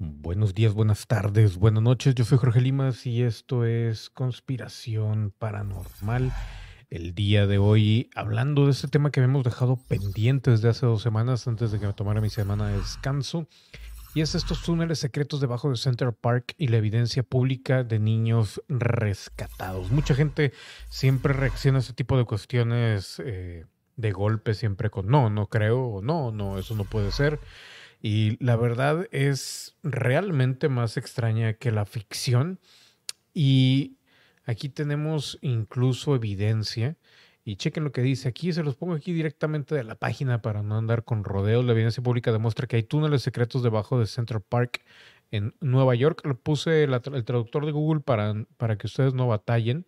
Buenos días, buenas tardes, buenas noches. Yo soy Jorge Limas y esto es Conspiración Paranormal. El día de hoy, hablando de este tema que habíamos dejado pendiente desde hace dos semanas antes de que me tomara mi semana de descanso. Y es estos túneles secretos debajo de Center Park y la evidencia pública de niños rescatados. Mucha gente siempre reacciona a este tipo de cuestiones eh, de golpe, siempre con no, no creo, no, no, eso no puede ser. Y la verdad es realmente más extraña que la ficción. Y aquí tenemos incluso evidencia. Y chequen lo que dice aquí, se los pongo aquí directamente de la página para no andar con rodeos. La evidencia pública demuestra que hay túneles secretos debajo de Central Park en Nueva York. Lo puse el, traductor de Google para, para que ustedes no batallen.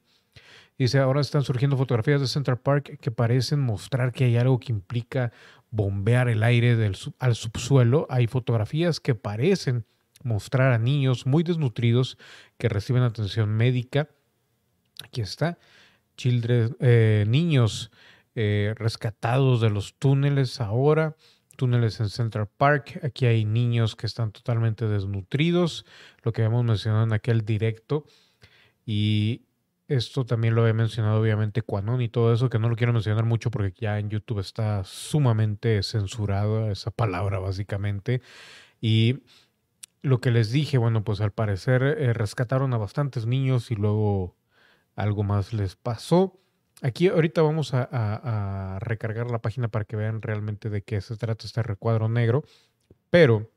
Dice, ahora están surgiendo fotografías de Central Park que parecen mostrar que hay algo que implica bombear el aire al subsuelo. Hay fotografías que parecen mostrar a niños muy desnutridos que reciben atención médica. Aquí está. Children, eh, niños eh, rescatados de los túneles ahora. Túneles en Central Park. Aquí hay niños que están totalmente desnutridos. Lo que habíamos mencionado en aquel directo. Y esto también lo he mencionado obviamente Quanon y todo eso, que no lo quiero mencionar mucho porque ya en YouTube está sumamente censurada esa palabra básicamente. Y lo que les dije, bueno, pues al parecer eh, rescataron a bastantes niños y luego algo más les pasó. Aquí ahorita vamos a, a recargar la página para que vean realmente de qué se trata este recuadro negro, pero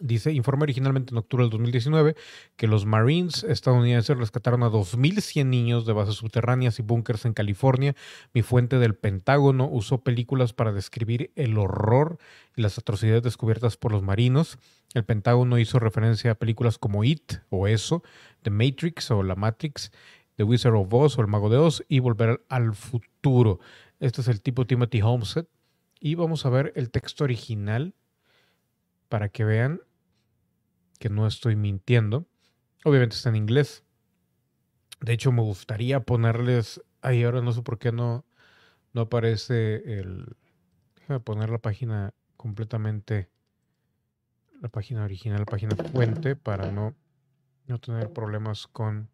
Dice, informe originalmente en octubre del 2019 que los Marines estadounidenses rescataron a 2.100 niños de bases subterráneas y búnkers en California. Mi fuente del Pentágono usó películas para describir el horror y las atrocidades descubiertas por los marinos. El Pentágono hizo referencia a películas como It o Eso, The Matrix o La Matrix, The Wizard of Oz o El Mago de Oz y Volver al Futuro. Este es el tipo Timothy Homestead. Y vamos a ver el texto original para que vean que no estoy mintiendo. Obviamente está en inglés. De hecho, me gustaría ponerles. Ahí ahora no sé por qué no, no aparece el. Déjame poner la página completamente. La página original, la página fuente, para no, no tener problemas con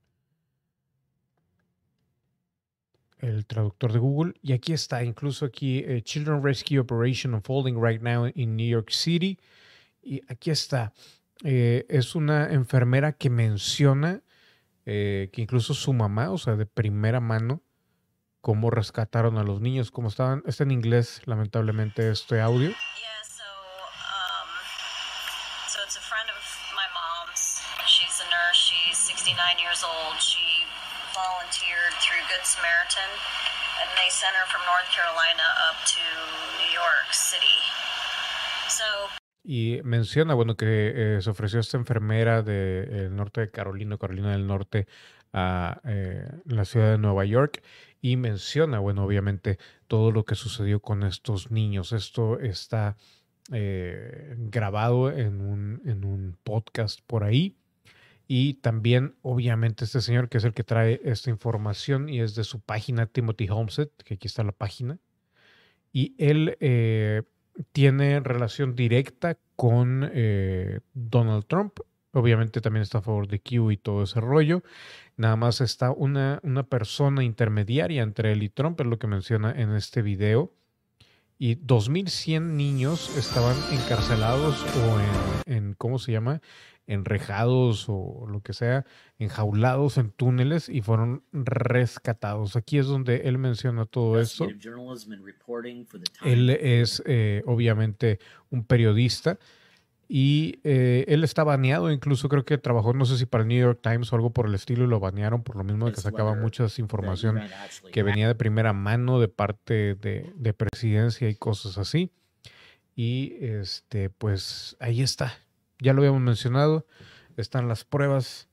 el traductor de Google. Y aquí está, incluso aquí, eh, Children Rescue Operation unfolding right now in New York City. Y aquí está. Eh, es una enfermera que menciona eh, que incluso su mamá, o sea, de primera mano, cómo rescataron a los niños, cómo estaban. Está en inglés, lamentablemente, este audio. Yeah, so, so it's a friend of my mom's. She's a nurse. She's 69 years old. She volunteered through Good Samaritan, and they sent her from North Carolina up to New York City. So y menciona, bueno, que eh, se ofreció esta enfermera del norte de Carolina, Carolina del Norte, a eh, la ciudad de Nueva York. Y menciona, bueno, obviamente todo lo que sucedió con estos niños. Esto está eh, grabado en un, en un podcast por ahí. Y también, obviamente, este señor que es el que trae esta información y es de su página Timothy Homestead, que aquí está la página. Y él tiene relación directa con eh, Donald Trump. Obviamente también está a favor de Q y todo ese rollo. Nada más está una, una persona intermediaria entre él y Trump, es lo que menciona en este video. Y 2.100 niños estaban encarcelados o en, en ¿cómo se llama? enrejados o lo que sea, enjaulados en túneles y fueron rescatados. Aquí es donde él menciona todo esto. Él es eh, obviamente un periodista y eh, él está baneado, incluso creo que trabajó, no sé si para el New York Times o algo por el estilo, y lo banearon por lo mismo de que sacaba mucha información que venía de primera mano de parte de, de presidencia y cosas así. Y este, pues ahí está ya lo habíamos mencionado, están las pruebas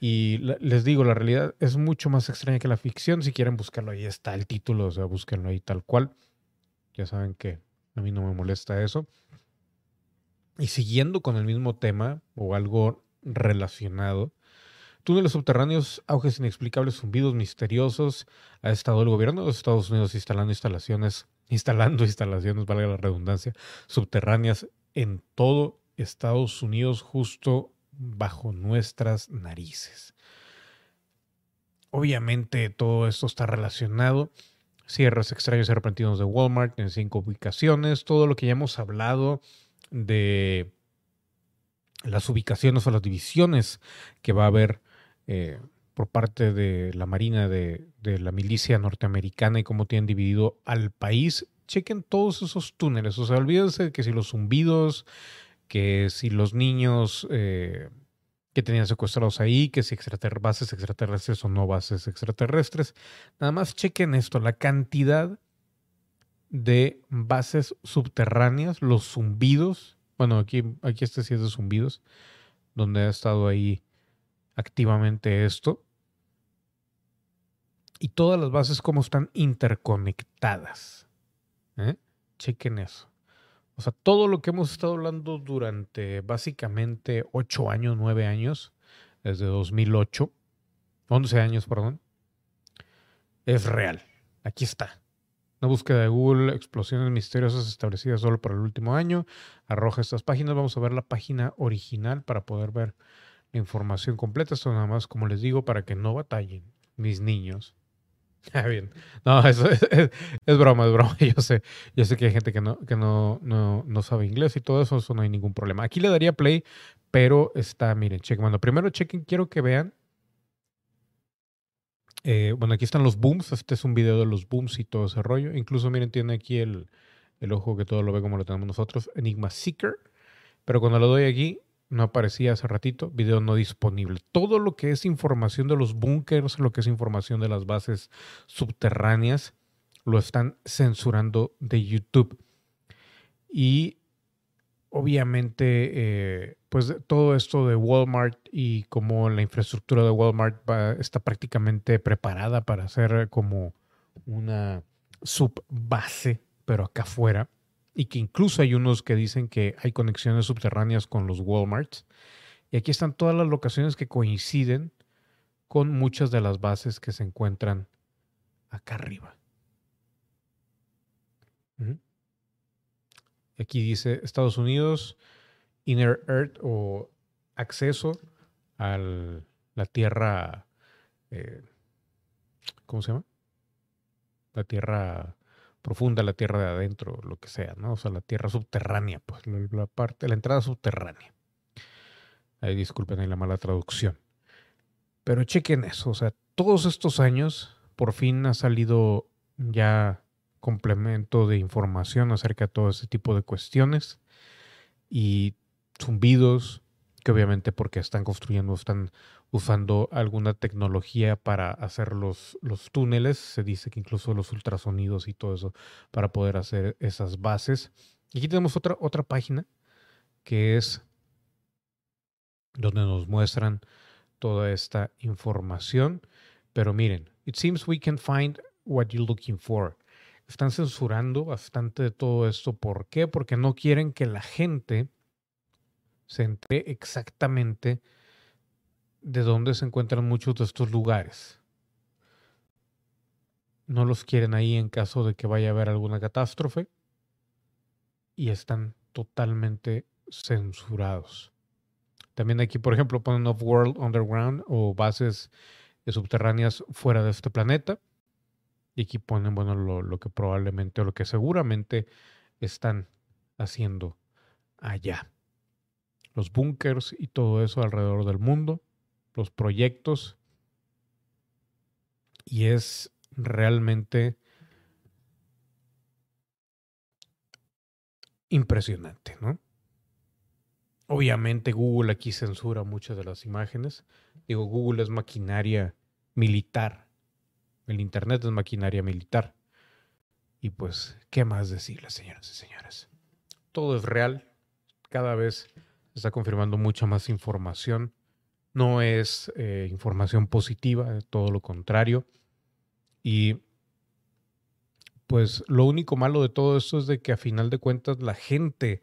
y les digo, la realidad es mucho más extraña que la ficción. Si quieren buscarlo, ahí está el título, o sea, búsquenlo ahí tal cual. Ya saben que a mí no me molesta eso. Y siguiendo con el mismo tema o algo relacionado, túneles subterráneos, auges inexplicables, zumbidos misteriosos. Ha estado el gobierno de los Estados Unidos instalando instalaciones, instalando instalaciones, valga la redundancia, subterráneas en todo Estados Unidos justo bajo nuestras narices. Obviamente todo esto está relacionado. Cierres extraños y repentinos de Walmart en cinco ubicaciones. Todo lo que ya hemos hablado de las ubicaciones o las divisiones que va a haber eh, por parte de la Marina de, de, la milicia norteamericana y cómo tienen dividido al país. Chequen todos esos túneles. O sea, olvídense de que si los zumbidos, que si los niños eh, que tenían secuestrados ahí, que si bases extraterrestres o no bases extraterrestres. Nada más chequen esto, la cantidad de bases subterráneas, los zumbidos. Bueno, aquí, aquí este sí es de zumbidos, donde ha estado ahí activamente esto. Y todas las bases como están interconectadas. ¿eh? Chequen eso. O sea, todo lo que hemos estado hablando durante básicamente ocho años, nueve años, desde 2008, 11 años, perdón, es real. Aquí está. Una búsqueda de Google, explosiones misteriosas establecidas solo para el último año, arroja estas páginas. Vamos a ver la página original para poder ver la información completa. Esto nada más, como les digo, para que no batallen mis niños Ah, bien. No, eso es, es, broma, es broma. Yo sé, yo sé que hay gente que no, que no, no, no, sabe inglés y todo eso, eso no hay ningún problema. Aquí le daría play, pero está, miren, chequen. Bueno, primero chequen, quiero que vean. Eh, bueno, aquí están los booms. Este es un video de los booms y todo ese rollo. Incluso, miren, tiene aquí el, el ojo que todo lo ve como lo tenemos nosotros. Enigma Seeker. Pero cuando lo doy aquí, no aparecía hace ratito, video no disponible. Todo lo que es información de los búnkers, lo que es información de las bases subterráneas, lo están censurando de YouTube. Y obviamente, eh, pues todo esto de Walmart y como la infraestructura de Walmart está prácticamente preparada para ser como una subbase, pero acá afuera y que incluso hay unos que dicen que hay conexiones subterráneas con los Walmarts. Y aquí están todas las locaciones que coinciden con muchas de las bases que se encuentran acá arriba. Aquí dice Estados Unidos, Inner Earth o acceso a la Tierra, eh, ¿cómo se llama? La Tierra profunda, la tierra de adentro, lo que sea, ¿no? O sea, la tierra subterránea, pues la, parte, la entrada subterránea. Ahí disculpen ahí la mala traducción. Pero chequen eso, o sea, todos estos años por fin ha salido ya complemento de información acerca de todo ese tipo de cuestiones y zumbidos, que obviamente porque están construyendo, están usando alguna tecnología para hacer los, los túneles, se dice que incluso los ultrasonidos y todo eso, para poder hacer esas bases. Y aquí tenemos otra, otra página que es donde nos muestran toda esta información. Pero miren, it seems we can find what you're looking for. Están censurando bastante de todo esto. ¿Por qué? Porque no quieren que la gente se entere exactamente de dónde se encuentran muchos de estos lugares. No los quieren ahí en caso de que vaya a haber alguna catástrofe y están totalmente censurados. También aquí, por ejemplo, ponen Off-World Underground o bases subterráneas fuera de este planeta. Y aquí ponen, bueno, lo, lo que probablemente o lo que seguramente están haciendo allá. Los búnkers y todo eso alrededor del mundo los proyectos y es realmente impresionante, ¿no? Obviamente Google aquí censura muchas de las imágenes. Digo, Google es maquinaria militar. El Internet es maquinaria militar. Y pues, ¿qué más decirles, señoras y señores? Todo es real. Cada vez se está confirmando mucha más información no es eh, información positiva, todo lo contrario. Y pues lo único malo de todo esto es de que a final de cuentas la gente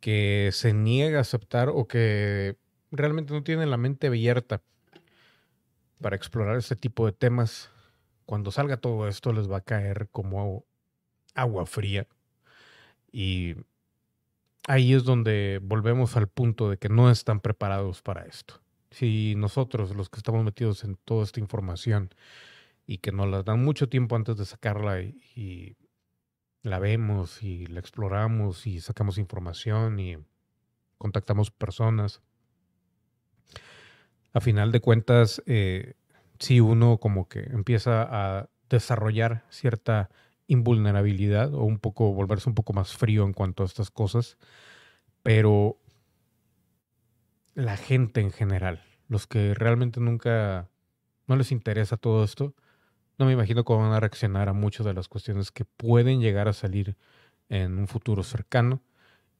que se niega a aceptar o que realmente no tiene la mente abierta para explorar este tipo de temas, cuando salga todo esto les va a caer como agua fría. Y ahí es donde volvemos al punto de que no están preparados para esto. Si nosotros, los que estamos metidos en toda esta información y que nos la dan mucho tiempo antes de sacarla y, la vemos y la exploramos y sacamos información y contactamos personas, a final de cuentas, eh, si uno como que empieza a desarrollar cierta invulnerabilidad o un poco volverse un poco más frío en cuanto a estas cosas, pero la gente en general, los que realmente nunca no les interesa todo esto, no me imagino cómo van a reaccionar a muchas de las cuestiones que pueden llegar a salir en un futuro cercano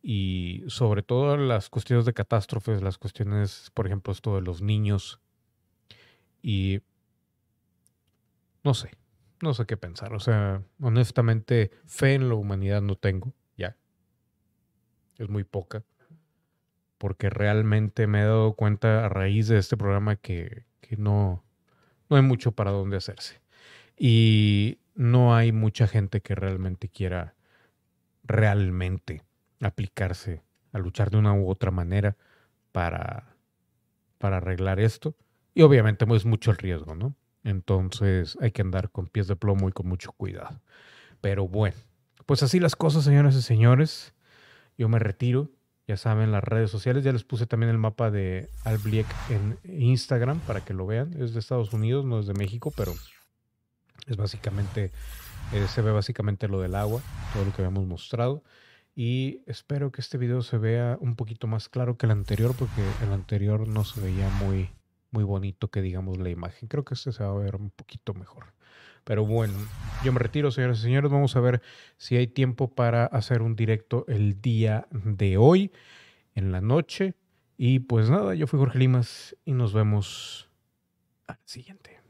y sobre todo las cuestiones de catástrofes, las cuestiones, por ejemplo, esto de los niños y no sé, no sé qué pensar. O sea, honestamente, fe en la humanidad no tengo, ya. Es muy poca. Porque realmente me he dado cuenta a raíz de este programa que, que no, no hay mucho para dónde hacerse. Y no hay mucha gente que realmente quiera realmente aplicarse a luchar de una u otra manera para, para arreglar esto. Y obviamente es mucho el riesgo, ¿no? Entonces hay que andar con pies de plomo y con mucho cuidado. Pero bueno, pues así las cosas, señoras y señores. Yo me retiro. Ya saben, las redes sociales. Ya les puse también el mapa de Albliek en Instagram para que lo vean. Es de Estados Unidos, no es de México, pero es básicamente, eh, se ve básicamente lo del agua, todo lo que habíamos mostrado. Y espero que este video se vea un poquito más claro que el anterior, porque el anterior no se veía muy, muy bonito que digamos la imagen. Creo que este se va a ver un poquito mejor. Pero bueno, yo me retiro, señoras y señores. Vamos a ver si hay tiempo para hacer un directo el día de hoy, en la noche. Y pues nada, yo fui Jorge Limas y nos vemos al siguiente.